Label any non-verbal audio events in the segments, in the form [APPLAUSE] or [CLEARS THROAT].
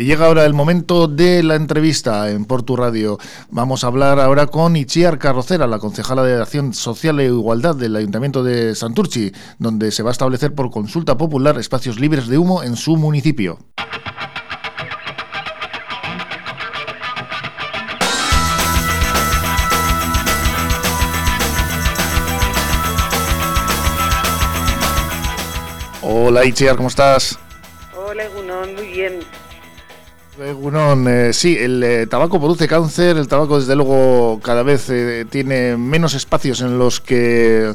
Y llega ahora el momento de la entrevista en Portu Radio. Vamos a hablar ahora con Ichiar Carrocera, la concejala de Acción Social e Igualdad del Ayuntamiento de Santurchi, donde se va a establecer por consulta popular espacios libres de humo en su municipio. Hola Ichiar, ¿cómo estás? Hola Gunón, muy bien. Eh, sí, el eh, tabaco produce cáncer, el tabaco desde luego cada vez eh, tiene menos espacios en los que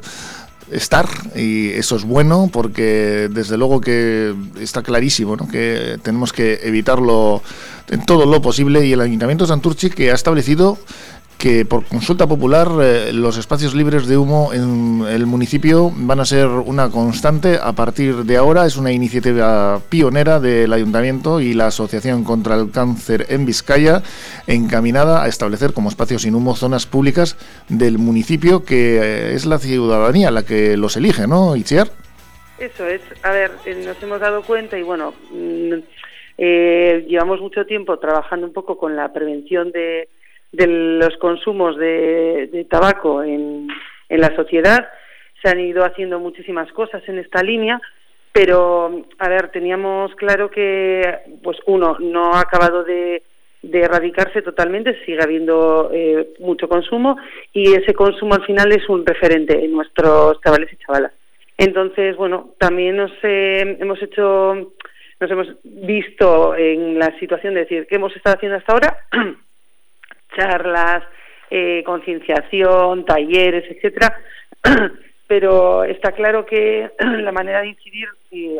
estar y eso es bueno porque desde luego que está clarísimo ¿no? que tenemos que evitarlo en todo lo posible y el Ayuntamiento de Santurchi que ha establecido que por consulta popular eh, los espacios libres de humo en el municipio van a ser una constante a partir de ahora. Es una iniciativa pionera del ayuntamiento y la Asociación contra el Cáncer en Vizcaya, encaminada a establecer como espacios sin humo zonas públicas del municipio, que eh, es la ciudadanía la que los elige, ¿no, Itziar? Eso es. A ver, eh, nos hemos dado cuenta y bueno, mm, llevamos mucho tiempo trabajando un poco con la prevención de de los consumos de, tabaco en, en la sociedad. Se han ido haciendo muchísimas cosas en esta línea, pero, a ver, teníamos claro que, pues uno, no ha acabado de, de erradicarse totalmente, sigue habiendo eh, mucho consumo y ese consumo al final es un referente en nuestros chavales y chavalas. Entonces, bueno, también nos eh, hemos hecho, nos hemos visto en la situación de decir, ¿qué hemos estado haciendo hasta ahora? [CLEARS THROAT] charlas, eh, concienciación, talleres, etcétera. [CLEARS THROAT] Pero está claro que [CLEARS THROAT] la manera de incidir,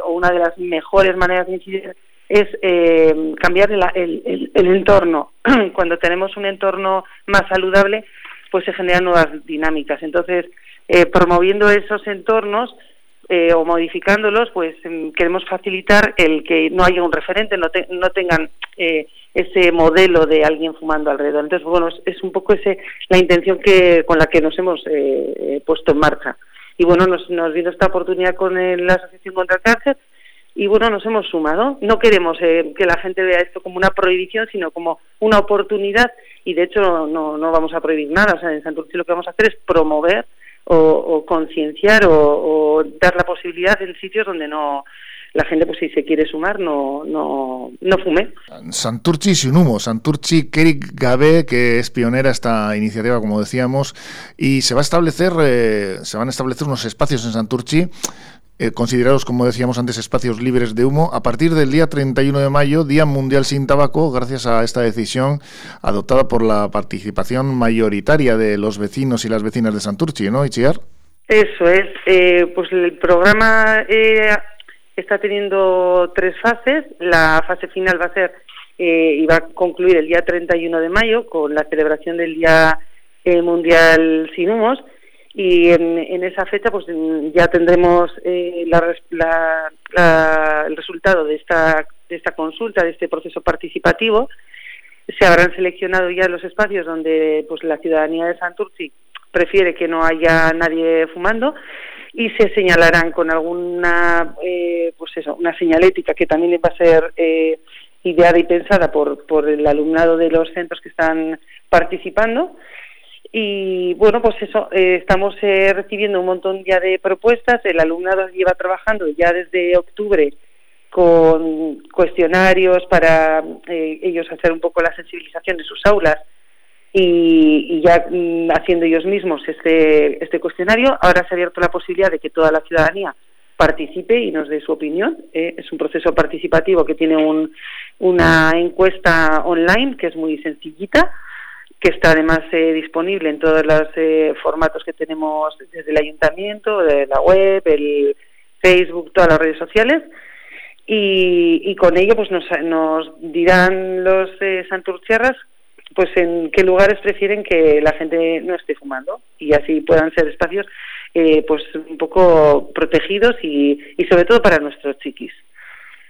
o una de las mejores maneras de incidir, es eh, cambiar el, entorno. [CLEARS THROAT] Cuando tenemos un entorno más saludable, pues se generan nuevas dinámicas. Entonces, eh, promoviendo esos entornos eh, o modificándolos, pues em, queremos facilitar el que no haya un referente, no, no tengan eh, ese modelo de alguien fumando alrededor. Entonces, bueno, es, un poco ese la intención que con la que nos hemos eh, eh, puesto en marcha. Y bueno, nos, nos vino esta oportunidad con la Asociación contra el Cáncer y bueno, nos hemos sumado. No queremos eh, que la gente vea esto como una prohibición, sino como una oportunidad y de hecho no, no vamos a prohibir nada. O sea, en Santurce lo que vamos a hacer es promover o, concienciar o, o dar la posibilidad en sitios donde no la gente, pues si se quiere sumar, no, no, no fume. Santurchi sin humo, Santurchi Kerik Gabe, que es pionera esta iniciativa, como decíamos, y se va a establecer, eh, se van a establecer unos espacios en Santurchi eh, considerados, como decíamos antes, espacios libres de humo, a partir del día 31 de mayo, Día Mundial sin Tabaco, gracias a esta decisión adoptada por la participación mayoritaria de los vecinos y las vecinas de Santurchi, ¿no, Ichiar? Eso es, eh, pues el programa eh, está teniendo tres fases. La fase final va a ser eh, y va a concluir el día 31 de mayo con la celebración del Día eh, Mundial Sin Humos y en, esa fecha pues ya tendremos eh, la, el resultado de esta, de esta consulta, de este proceso participativo. Se habrán seleccionado ya los espacios donde pues la ciudadanía de Santurci prefiere que no haya nadie fumando y se señalarán con alguna eh, pues eso una señalética que también va a ser eh, ideada y pensada por, por el alumnado de los centros que están participando. Y bueno pues eso eh, estamos eh, recibiendo un montón ya de propuestas. El alumnado lleva trabajando ya desde octubre con cuestionarios para ellos hacer un poco la sensibilización de sus aulas y, ya mm, haciendo ellos mismos este, este cuestionario, ahora se ha abierto la posibilidad de que toda la ciudadanía participe y nos dé su opinión. ¿eh? es un proceso participativo que tiene un, una encuesta online que es muy sencillita, que está además eh, disponible en todos los eh, formatos que tenemos desde el ayuntamiento, de la web, el Facebook, todas las redes sociales. Y, y con ello pues nos, nos dirán los eh, santurciarras pues en qué lugares prefieren que la gente no esté fumando y así puedan ser espacios eh, pues un poco protegidos y, y sobre todo para nuestros chiquis.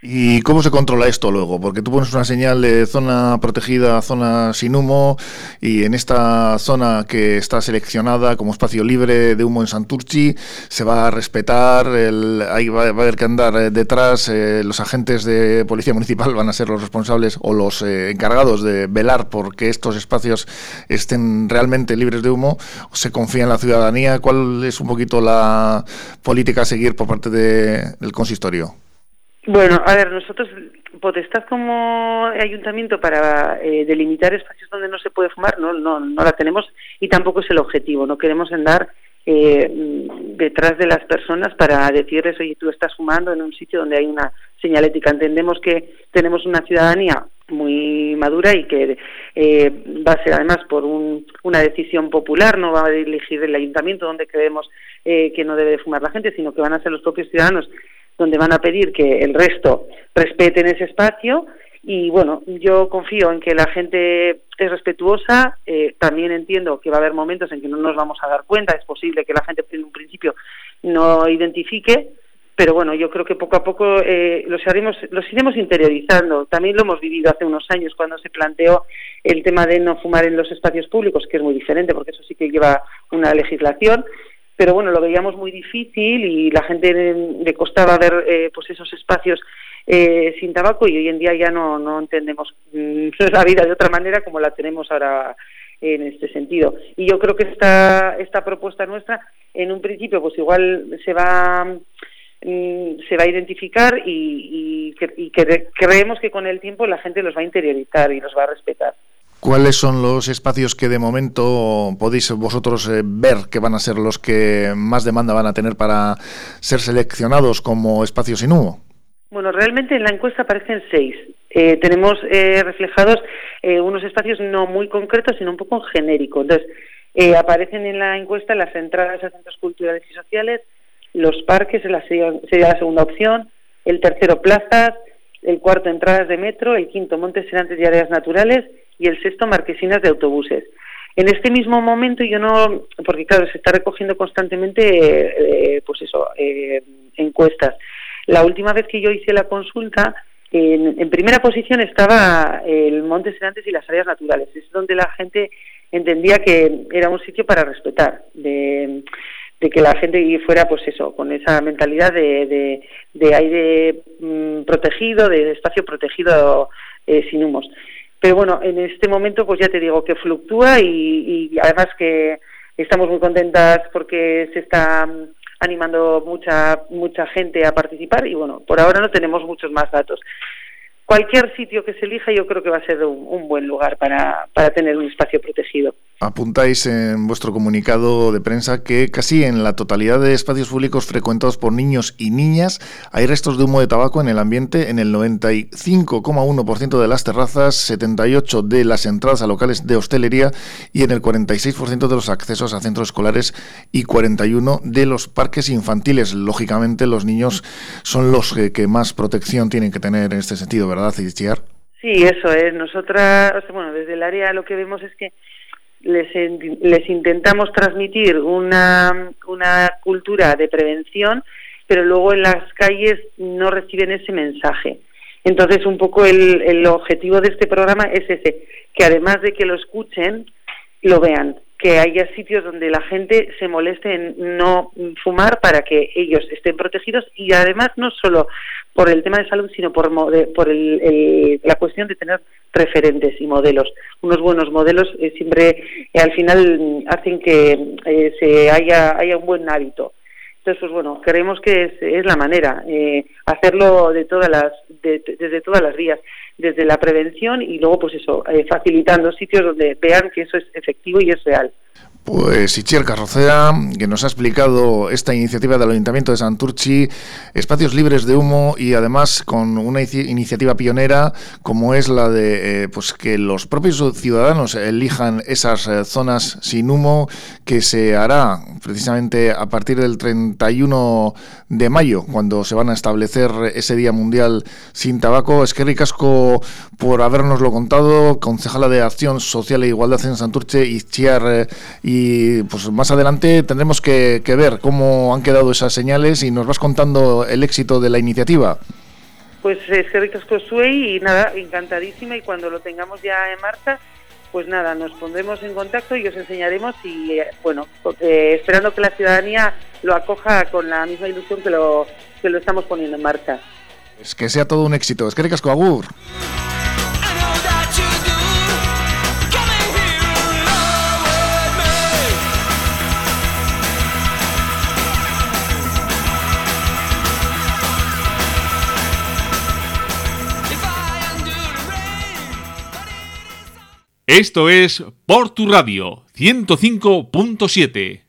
¿Y cómo se controla esto luego? Porque tú pones una señal de zona protegida, zona sin humo, y en esta zona que está seleccionada como espacio libre de humo en Santurci, se va a respetar, el, ahí va, a haber que andar eh, detrás, eh, los agentes de policía municipal van a ser los responsables o los eh, encargados de velar por que estos espacios estén realmente libres de humo, se confía en la ciudadanía, ¿cuál es un poquito la política a seguir por parte del consistorio? Bueno, a ver, nosotros, potestad como ayuntamiento para eh, delimitar espacios donde no se puede fumar, no, no, no la tenemos y tampoco es el objetivo. No queremos andar eh, detrás de las personas para decirles, oye, tú estás fumando en un sitio donde hay una señalética. Entendemos que tenemos una ciudadanía muy madura y que eh, va a ser además por una decisión popular, no va a dirigir el ayuntamiento donde creemos que no debe fumar la gente, sino que van a ser los propios ciudadanos donde van a pedir que el resto respeten ese espacio. Y bueno, yo confío en que la gente es respetuosa, eh, también entiendo que va a haber momentos en que no nos vamos a dar cuenta, es posible que la gente en un principio no identifique, pero bueno, yo creo que poco a poco eh, los, haremos, los iremos interiorizando. También lo hemos vivido hace unos años cuando se planteó el tema de no fumar en los espacios públicos, que es muy diferente porque eso sí que lleva una legislación, pero bueno, lo veíamos muy difícil y la gente le costaba ver eh, pues esos espacios eh, sin tabaco y hoy en día ya no, no entendemos mm, [LAUGHS] la vida de otra manera como la tenemos ahora en este sentido. Y yo creo que esta, esta propuesta nuestra, en un principio, pues igual se va mm, se va a identificar y, y creemos que con el tiempo la gente los va a interiorizar y los va a respetar. ¿Cuáles son los espacios que de momento podéis vosotros eh, ver que van a ser los que más demanda van a tener para ser seleccionados como espacios sin humo? Bueno, realmente en la encuesta aparecen seis. Eh, tenemos eh, reflejados unos espacios no muy concretos, sino un poco genéricos. Entonces, aparecen en la encuesta las entradas a centros culturales y sociales, los parques sería, la segunda opción, el tercero plazas, el cuarto entradas de metro, el quinto montes serantes y áreas naturales y el sexto marquesinas de autobuses. En este mismo momento yo no, porque claro, se está recogiendo constantemente, eh, pues eso, eh, encuestas. La última vez que yo hice la consulta, en, primera posición estaba el Monte Serantes y las áreas naturales. Es donde la gente entendía que era un sitio para respetar, de, que la gente fuera, pues eso, con esa mentalidad de, de, aire mm, protegido, de espacio protegido eh, sin humos. Pero bueno, en este momento pues ya te digo que fluctúa y, además que estamos muy contentas porque se está animando mucha mucha gente a participar y bueno, por ahora no tenemos muchos más datos cualquier sitio que se elija yo creo que va a ser un, buen lugar para, para, tener un espacio protegido. Apuntáis en vuestro comunicado de prensa que casi en la totalidad de espacios públicos frecuentados por niños y niñas hay restos de humo de tabaco en el ambiente en el 95,1% de las terrazas, 78% de las entradas a locales de hostelería y en el 46% de los accesos a centros escolares y 41% de los parques infantiles. Lógicamente los niños son los que, más protección tienen que tener en este sentido, ¿verdad, Cichiar? Sí, eso es. Nosotras, bueno, desde el área lo que vemos es que les, les intentamos transmitir una, una cultura de prevención, pero luego en las calles no reciben ese mensaje. Entonces, un poco el, el objetivo de este programa es ese, que además de que lo escuchen, lo vean que haya sitios donde la gente se moleste en no fumar para que ellos estén protegidos y además no solo por el tema de salud, sino por, por el, la cuestión de tener referentes y modelos. Unos buenos modelos eh, siempre eh, al final hacen que eh, se haya, haya un buen hábito. Entonces, pues bueno, creemos que es, es la manera, hacerlo de todas las, desde todas las vías desde la prevención y luego pues eso, facilitando sitios donde vean que eso es efectivo y es real. Pues Ichier Carrocera, que nos ha explicado esta iniciativa del Ayuntamiento de Santurchi, espacios libres de humo y además con una iniciativa pionera como es la de eh, pues que los propios ciudadanos elijan esas eh, zonas sin humo que se hará precisamente a partir del 31 de mayo, cuando se van a establecer ese Día Mundial sin Tabaco. Es que ricasco por habernoslo contado, concejala de Acción Social e Igualdad en Santurce, Ichier eh, y y pues más adelante tendremos que, ver cómo han quedado esas señales y nos vas contando el éxito de la iniciativa. Pues es que ricasco y nada, encantadísima y cuando lo tengamos ya en marcha, pues nada, nos pondremos en contacto y os enseñaremos y eh, bueno, eh, esperando que la ciudadanía lo acoja con la misma ilusión que lo, que lo estamos poniendo en marcha. Es que sea todo un éxito. Es que ricasco, agur. Esto es Por tu Radio 105.7.